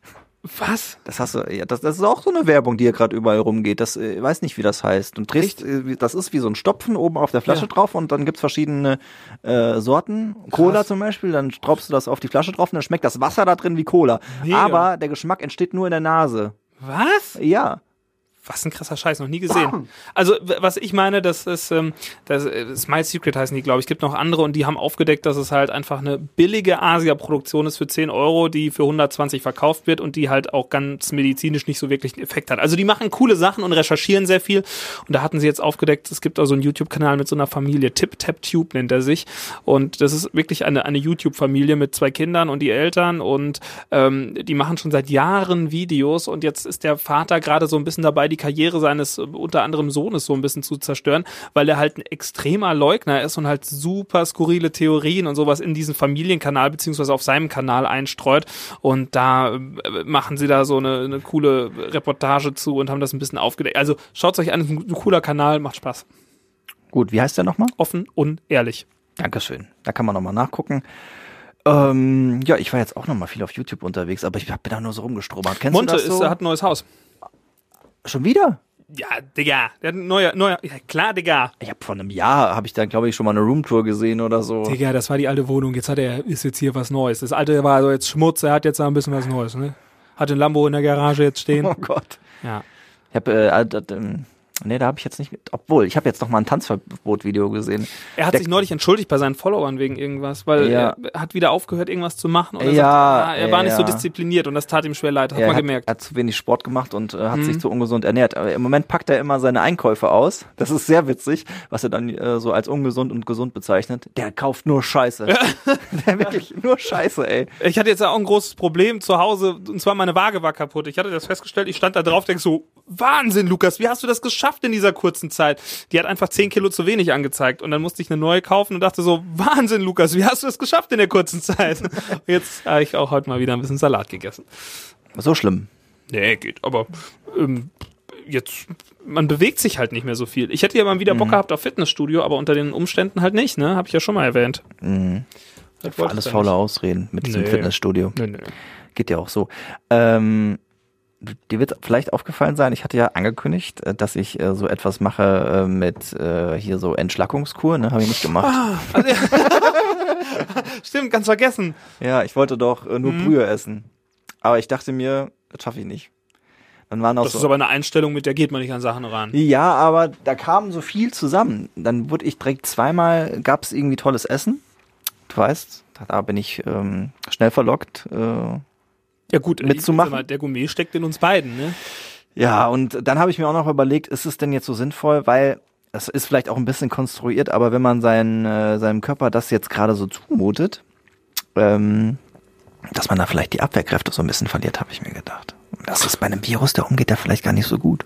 Was? Das hast du, ja, das, das ist auch so eine Werbung, die ja gerade überall rumgeht. Das äh, weiß nicht, wie das heißt. Und drehst, äh, das ist wie so ein Stopfen oben auf der Flasche Ja. drauf und dann gibt's verschiedene äh, Sorten. Cola zum Beispiel, dann tropfst du das auf die Flasche drauf und dann schmeckt das Wasser da drin wie Cola. Mega. Aber der Geschmack entsteht nur in der Nase. Was? Ja. Was ein krasser Scheiß, noch nie gesehen. Also, was ich meine, das ist, ähm, das, äh, Smile Secret heißen die, glaube ich. Es gibt noch andere und die haben aufgedeckt, dass es halt einfach eine billige Asia-Produktion ist für 10 Euro, die für 120 verkauft wird und die halt auch ganz medizinisch nicht so wirklich einen Effekt hat. Also, die machen coole Sachen und recherchieren sehr viel. Und da hatten sie jetzt aufgedeckt, es gibt auch so einen YouTube-Kanal mit so einer Familie, Tip Tap Tube nennt er sich. Und das ist wirklich eine, eine YouTube-Familie mit zwei Kindern und die Eltern und ähm, die machen schon seit Jahren Videos und jetzt ist der Vater gerade so ein bisschen dabei, die Karriere seines äh, unter anderem Sohnes so ein bisschen zu zerstören, weil er halt ein extremer Leugner ist und halt super skurrile Theorien und sowas in diesen Familienkanal beziehungsweise auf seinem Kanal einstreut und da äh, machen sie da so eine, eine coole Reportage zu und haben das ein bisschen aufgedeckt. Also schaut euch an, ist ein cooler Kanal, macht Spaß. Gut, wie heißt der nochmal? Offen und ehrlich. Dankeschön. Da kann man nochmal nachgucken. Ähm, ja, ich war jetzt auch nochmal viel auf YouTube unterwegs, aber ich bin da nur so rumgestrobert. Kennst Monte du das ist, so? hat ein neues Haus. Schon wieder? Ja, Digga. Der hat ein neuer, neuer, ja, klar, Digga. Ich habe vor einem Jahr, habe ich da, glaube ich, schon mal eine Roomtour gesehen oder so. Digga, das war die alte Wohnung. Jetzt hat er, ist jetzt hier was Neues. Das alte war so jetzt Schmutz, er hat jetzt da ein bisschen was Neues, ne? Hat den Lambo in der Garage jetzt stehen. Oh Gott. Ja. Ich habe, äh, nee, da habe ich jetzt nicht, mit, obwohl, ich habe jetzt noch mal ein Tanzverbot-Video gesehen. Er hat Der- sich neulich entschuldigt bei seinen Followern wegen irgendwas, weil Ja. er hat wieder aufgehört, irgendwas zu machen. Und er, Ja, sagt, ah, er war nicht so ja. diszipliniert und das tat ihm schwer leid. Hat er man hat, gemerkt. hat zu wenig Sport gemacht und äh, hat Mhm. sich zu ungesund ernährt. Aber im Moment packt er immer seine Einkäufe aus. Das ist sehr witzig, was er dann äh, so als ungesund und gesund bezeichnet. Der kauft nur Scheiße. Der wirklich nur Scheiße, ey. Ich hatte jetzt auch ein großes Problem zu Hause, und zwar meine Waage war kaputt. Ich hatte das festgestellt, ich stand da drauf, denk so, Wahnsinn, Lukas, wie hast du das geschafft in dieser kurzen Zeit? Die hat einfach 10 Kilo zu wenig angezeigt und dann musste ich eine neue kaufen und dachte so, Wahnsinn, Lukas, wie hast du das geschafft in der kurzen Zeit? Und jetzt habe ich auch heute mal wieder ein bisschen Salat gegessen. So schlimm. Nee, geht, aber ähm, jetzt, man bewegt sich halt nicht mehr so viel. Ich hätte ja mal wieder Mhm. Bock gehabt auf Fitnessstudio, aber unter den Umständen halt nicht, ne? Hab ich ja schon mal erwähnt. Das wollte Alles faule. Ausreden mit diesem Nee. Fitnessstudio. Nö, nö. Geht ja auch so. Ähm, dir wird vielleicht aufgefallen sein, ich hatte ja angekündigt, äh, dass ich äh, so etwas mache äh, mit äh, hier so Entschlackungskur, ne? Habe ich nicht gemacht. Also, ja. Stimmt, ganz vergessen. Ja, ich wollte doch äh, nur Mhm. Brühe essen. Aber ich dachte mir, das schaffe ich nicht. Dann waren auch Das so. ist aber eine Einstellung, mit der geht man nicht an Sachen ran. ja, aber da kam so viel zusammen. Dann wurde ich direkt zweimal, gab es irgendwie tolles Essen. Du weißt, da bin ich ähm, schnell verlockt. Äh, Ja gut, äh, Mitzumachen? mal, der Gourmet steckt in uns beiden, ne? Ja, und dann habe ich mir auch noch überlegt, ist es denn jetzt so sinnvoll, weil es ist vielleicht auch ein bisschen konstruiert, aber wenn man seinen, äh, seinem Körper das jetzt gerade so zumutet, ähm, dass man da vielleicht die Abwehrkräfte so ein bisschen verliert, habe ich mir gedacht. Und das ist bei einem Virus, der umgeht, der vielleicht gar nicht so gut.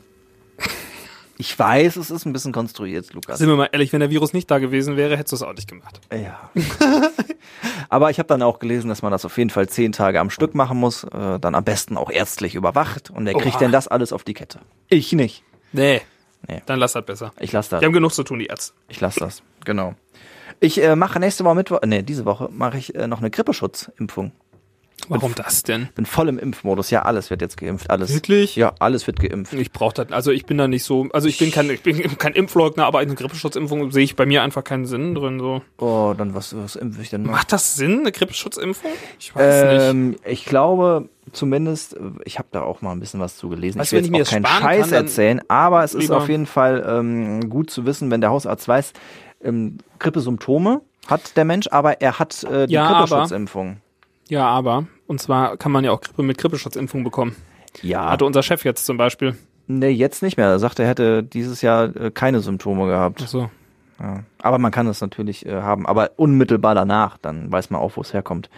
Ich weiß, es ist ein bisschen konstruiert, Lukas. Sind wir mal ehrlich, wenn der Virus nicht da gewesen wäre, hättest du es auch nicht gemacht. Ja. Aber ich habe dann auch gelesen, dass man das auf jeden Fall zehn Tage am Stück machen muss, äh, dann am besten auch ärztlich überwacht. Und wer kriegt Oha. denn das alles auf die Kette? Ich nicht. Nee. Nee. Dann lass das besser. Ich lasse das. Die haben genug zu tun, die Ärzte. Ich lasse das. Genau. Ich äh, mache nächste Woche Mittwoch, nee, diese Woche mache ich äh, noch eine Grippeschutzimpfung. Warum das denn? Bin voll im Impfmodus. Ja, alles wird jetzt geimpft. Alles. Wirklich? Ja, alles wird geimpft. Ich brauche das, also ich bin da nicht so, also ich bin kein, ich bin kein Impfleugner, aber eine Grippeschutzimpfung sehe ich bei mir einfach keinen Sinn drin. So. Oh, dann was, was impfe ich denn noch? Macht das Sinn, eine Grippeschutzimpfung? Ich weiß nicht. Ähm, ich glaube zumindest, ich habe da auch mal ein bisschen was zu gelesen. Weißt ich will wenn jetzt ich mir auch keinen Scheiß kann, erzählen, aber es ist auf jeden Fall ähm, gut zu wissen, wenn der Hausarzt weiß, ähm, Grippesymptome hat der Mensch, aber er hat äh, die Ja, Grippeschutzimpfung. Ja, aber, und zwar kann man ja auch Grippe mit Grippeschutzimpfung bekommen. Ja, Hatte unser Chef jetzt zum Beispiel. nee, jetzt nicht mehr. Er sagt, er hätte dieses Jahr äh, keine Symptome gehabt. So. Ja. Aber man kann es natürlich äh, haben, aber unmittelbar danach, dann weiß man auch, wo es herkommt.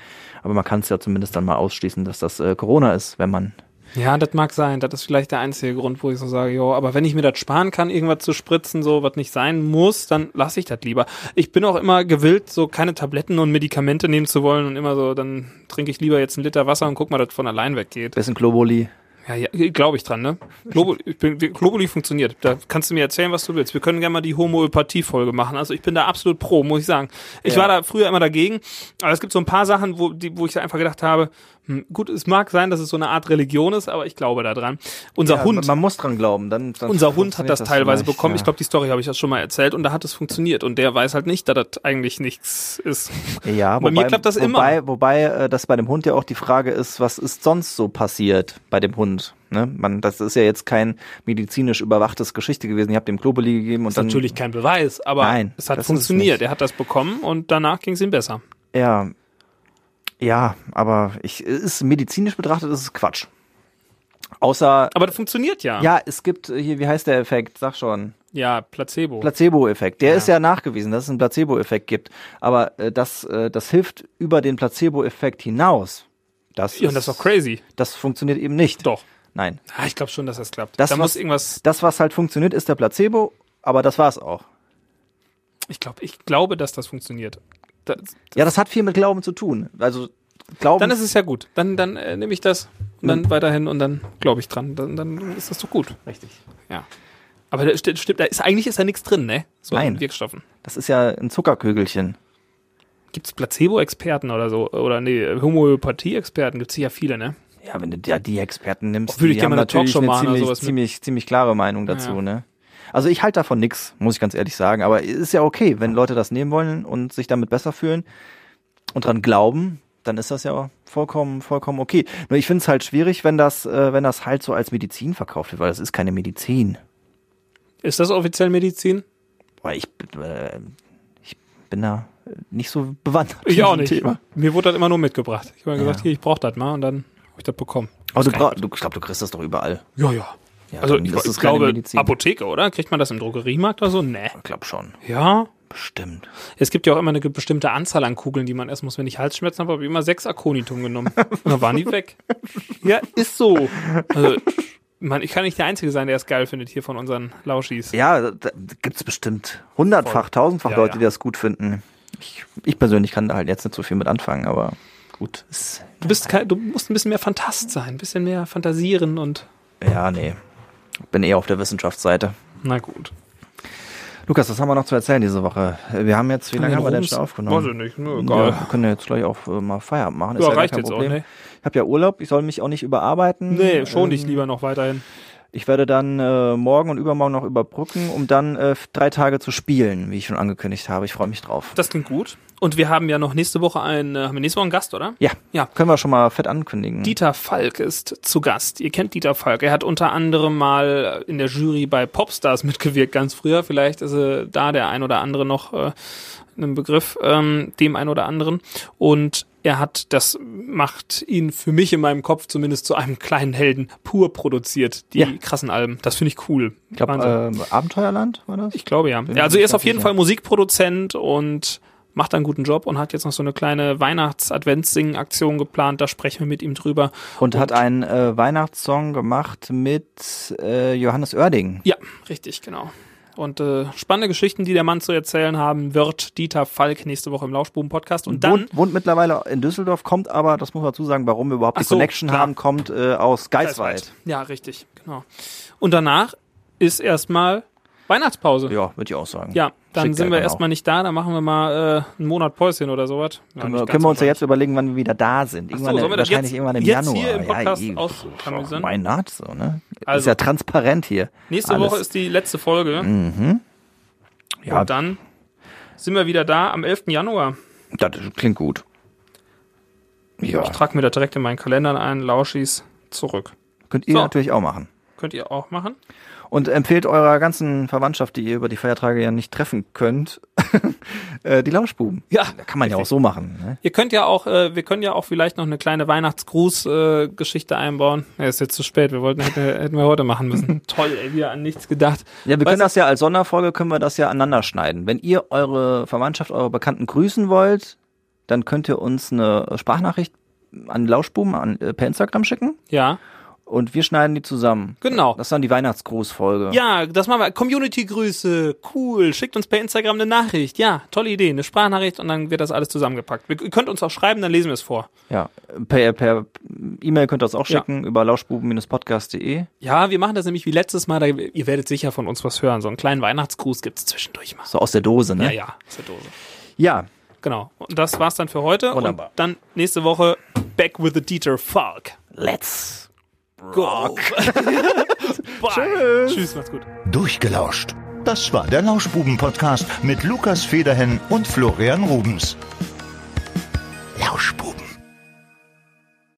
Aber man kann es ja zumindest dann mal ausschließen, dass das äh, Corona ist, wenn man Ja, das mag sein. Das ist vielleicht der einzige Grund, wo ich so sage, jo, aber wenn ich mir das sparen kann, irgendwas zu spritzen, so was nicht sein muss, dann lasse ich das lieber. Ich bin auch immer gewillt, so keine Tabletten und Medikamente nehmen zu wollen und immer so, dann trinke ich lieber jetzt einen Liter Wasser und guck mal, dass das von allein weggeht. bisschen Globuli. Ja, ja glaube ich dran, ne? Globuli, ich bin, Globuli funktioniert. Da kannst du mir erzählen, was du willst. Wir können gerne mal die Homöopathie-Folge machen. Also ich bin da absolut pro, muss ich sagen. Ich Ja. war da früher immer dagegen, aber es gibt so ein paar Sachen, wo, die, wo ich einfach gedacht habe, gut, es mag sein, dass es so eine Art Religion ist, aber ich glaube da dran. Unser Ja, Hund, Man muss dran glauben. Dann, dann unser Hund hat funktioniert das teilweise bekommen. Ja. Ich glaube, die Story habe ich ja schon mal erzählt und da hat es funktioniert. Und der weiß halt nicht, dass das eigentlich nichts ist. ja, bei mir klappt das immer. wobei, Wobei, äh, das bei dem Hund ja auch die Frage ist, was ist sonst so passiert bei dem Hund? Ne? Man, das ist ja jetzt kein medizinisch überwachtes Geschichte gewesen. Ihr habt dem Globuli gegeben und Das ist dann natürlich kein Beweis, aber Nein, es hat das funktioniert. Er hat das bekommen und danach ging es ihm besser. ja, ja, aber ich, ist medizinisch betrachtet ist es Quatsch. Außer Aber das funktioniert ja. ja, es gibt äh, hier, wie heißt der Effekt? Sag schon. Ja, Placebo. Placebo-Effekt. Der Ja. ist ja nachgewiesen, dass es einen Placebo-Effekt gibt. Aber äh, das, äh, das hilft über den Placebo-Effekt hinaus. Das, ja, und das ist doch crazy. Das funktioniert eben nicht. Doch. Nein. Ah, ich glaube schon, dass das klappt. Das, da was- muss irgendwas. Das, was halt funktioniert, ist der Placebo, aber das war's auch. Ich glaube, ich glaube, dass das funktioniert. Das, Ja, das hat viel mit Glauben zu tun. Also Glauben. dann ist es ja gut. Dann, dann äh, nehme ich das und dann weiterhin und dann glaube ich dran. Dann, dann ist das doch gut. richtig. Ja. Aber da stimmt, da ist eigentlich ist da nichts drin, ne? So Nein. Wirkstoffen. Das ist ja ein Zuckerkügelchen. Gibt es Placebo-Experten oder so? Oder nee, Homöopathie-Experten gibt es ja viele, ne? Ja, wenn du ja die Experten nimmst, ich die gerne haben mal eine natürlich eine ziemlich, ziemlich, ziemlich klare Meinung dazu, Ja. ne? Also ich halte davon nix, muss ich ganz ehrlich sagen. Aber ist ja okay, wenn Leute das nehmen wollen und sich damit besser fühlen und dran glauben, dann ist das ja vollkommen, vollkommen okay. Nur ich finde es halt schwierig, wenn das, äh, wenn das halt so als Medizin verkauft wird, weil das ist keine Medizin. Ist das offiziell Medizin? Boah, ich, bin, äh, ich bin da nicht so bewandert. Ich auch nicht. Thema. Mir wurde das immer nur mitgebracht. Ich habe gesagt, Ja. hier, ich brauche das mal und dann habe ich das bekommen. Aber du, bra- kein- du, ich glaube, du kriegst das doch überall. Ja, ja. Ja, Also ich, ist ich glaube, Medizin. Apotheke, oder? Kriegt man das im Drogeriemarkt oder so? Nee. Ich glaube schon. Ja. Bestimmt. Es gibt ja auch immer eine bestimmte Anzahl an Kugeln, die man essen muss. Wenn ich Halsschmerzen habe, habe ich immer sechs Aconitum genommen. Und dann waren die weg. Ja, ist so. Also, man, ich kann nicht der Einzige sein, der es geil findet hier von unseren Lauschis. Ja, da gibt's bestimmt hundertfach, tausendfach Ja, Leute, ja. die das gut finden. Ich, ich persönlich kann da halt jetzt nicht so viel mit anfangen, aber gut. Du bist kein, du musst ein bisschen mehr Fantast sein, ein bisschen mehr fantasieren und ja, nee. Bin eher auf der Wissenschaftsseite. na gut. Lukas, was haben wir noch zu erzählen diese Woche? Wir haben jetzt, wie lange haben wir denn schon Weiß aufgenommen? ich nicht, ne, Ja, egal. wir können ja jetzt gleich auch äh, mal Feierabend machen. Ja, gar reicht kein jetzt auch, Problem. ne? Ich habe ja Urlaub, ich soll mich auch nicht überarbeiten. Nee, schon dich Ähm, lieber noch weiterhin. Ich werde dann äh, morgen und übermorgen noch überbrücken, um dann äh, drei Tage zu spielen, wie ich schon angekündigt habe. Ich freue mich drauf. Das klingt gut. Und wir haben ja noch nächste Woche einen, äh, haben wir nächste Woche einen Gast, oder? Ja, Ja. können wir schon mal fett ankündigen. Dieter Falk ist zu Gast. Ihr kennt Dieter Falk. Er hat unter anderem mal in der Jury bei Popstars mitgewirkt, ganz früher. Vielleicht ist äh, da der ein oder andere noch äh, ein Begriff, ähm, dem ein oder anderen. Und er hat, das macht ihn für mich in meinem Kopf zumindest zu einem kleinen Helden pur produziert, die Ja. krassen Alben. Das finde ich cool. ich glaube, äh, Abenteuerland war das? Ich glaube ja. Ja also er ist auf jeden. Fall Musikproduzent und macht einen guten Job und hat jetzt noch so eine kleine Weihnachts-Adventssingen-Aktion geplant. Da sprechen wir mit ihm drüber. Und, hat einen äh, Weihnachtssong gemacht mit äh, Johannes Oerding. Ja, richtig, genau. Und äh, spannende Geschichten, die der Mann zu erzählen haben, wird Dieter Falk nächste Woche im Lauschbuben-Podcast. Und dann, wohnt, wohnt mittlerweile in Düsseldorf, kommt aber, das muss man dazu sagen, warum wir überhaupt die so, Connection klar. haben, kommt äh, aus Geiswald. Ja, richtig, genau. Und danach ist erstmal Weihnachtspause. Ja, würde ich auch sagen. Ja, dann sind wir dann erstmal nicht da, dann machen wir mal äh, einen Monat Päuschen oder sowas. Ja, Können, wir, können wir uns ja jetzt überlegen, wann wir wieder da sind. So, Irgendwann, das wahrscheinlich jetzt- irgendwann im Januar. hier im Podcast ja, ausklamüsern? Why not? So, ne? ist Also- ja transparent hier. Nächste Alles. Woche ist die letzte Folge Ja, und dann sind wir wieder da am 11. Januar. das klingt gut. Ja, Ich trage mir da direkt in meinen Kalender ein, Lauschis zurück. könnt ihr So. natürlich auch machen. Könnt ihr auch machen. Und empfehlt eurer ganzen Verwandtschaft, die ihr über die Feiertage ja nicht treffen könnt, äh, die Lauschbuben. Ja, Da kann man ja auch so machen. Ne? Ihr könnt ja auch, äh, wir können ja auch vielleicht noch eine kleine Weihnachtsgruß-Geschichte einbauen. Ja, ist jetzt zu spät. Wir wollten, hätten, hätten wir heute machen müssen. Toll, ey, wieder an nichts gedacht. Ja, wir Weißt können das ja als Sonderfolge, können wir das ja aneinander schneiden. Wenn ihr eure Verwandtschaft, eure Bekannten grüßen wollt, dann könnt ihr uns eine Sprachnachricht an Lauschbuben an, äh, per Instagram schicken Ja, und wir schneiden die zusammen. Genau. Das ist dann die Weihnachtsgrußfolge. ja, das machen wir. Community-Grüße, cool. Schickt uns per Instagram eine Nachricht. Ja, tolle Idee, eine Sprachnachricht und dann wird das alles zusammengepackt. Ihr könnt uns auch schreiben, dann lesen wir es vor. Ja, per, per E-Mail könnt ihr das auch Ja. schicken über lauschbuben-podcast.de. Ja, wir machen das nämlich wie letztes Mal. Da, ihr werdet sicher von uns was hören. So einen kleinen Weihnachtsgruß gibt's zwischendurch mal. So aus der Dose, ne? Ja, ja, aus der Dose. Ja, Genau. Und das war's dann für heute. Wunderbar. Und dann nächste Woche back with the Dieter Falk. let's. Rock. Tschüss. Tschüss, macht's gut. Durchgelauscht. Das war der Lauschbuben-Podcast mit Lukas Federhen und Florian Rubens. Lauschbuben.